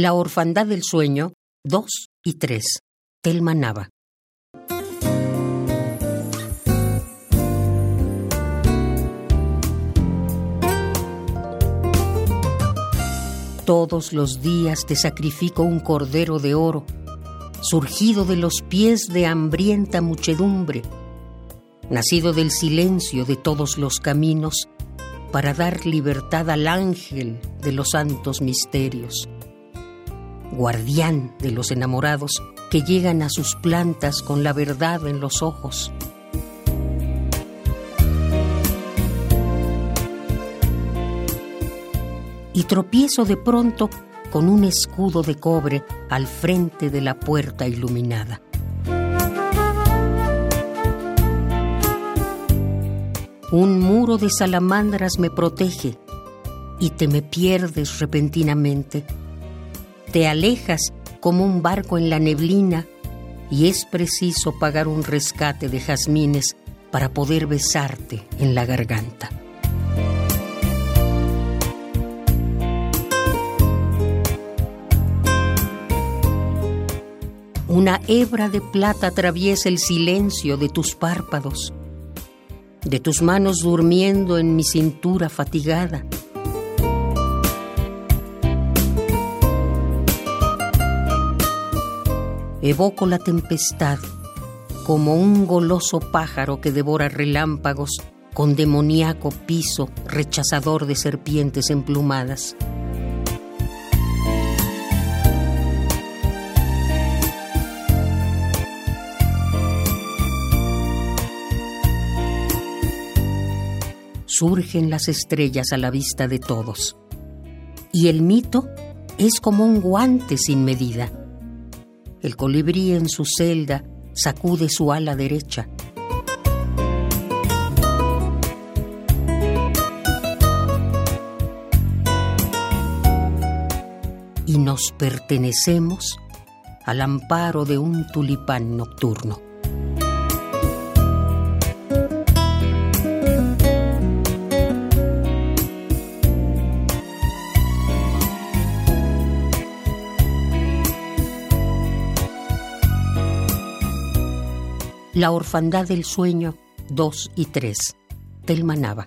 La orfandad del sueño 2 y 3. Telma Nava. Todos los días te sacrifico un cordero de oro, surgido de los pies de hambrienta muchedumbre, nacido del silencio de todos los caminos, para dar libertad al ángel de los santos misterios, guardián de los enamorados que llegan a sus plantas con la verdad en los ojos. Y tropiezo de pronto con un escudo de cobre al frente de la puerta iluminada. Un muro de salamandras me protege y te me pierdes repentinamente. Te alejas como un barco en la neblina y es preciso pagar un rescate de jazmines para poder besarte en la garganta. Una hebra de plata atraviesa el silencio de tus párpados de tus manos durmiendo en mi cintura fatigada. Evoco la tempestad como un goloso pájaro que devora relámpagos con demoníaco piso rechazador de serpientes emplumadas. surgen las estrellas a la vista de todos. Y el mito es como un guante sin medida. El colibrí en su celda sacude su ala derecha. Y nos pertenecemos al amparo de un tulipán nocturno. La orfandad del sueño 2 y 3. Telma Nava.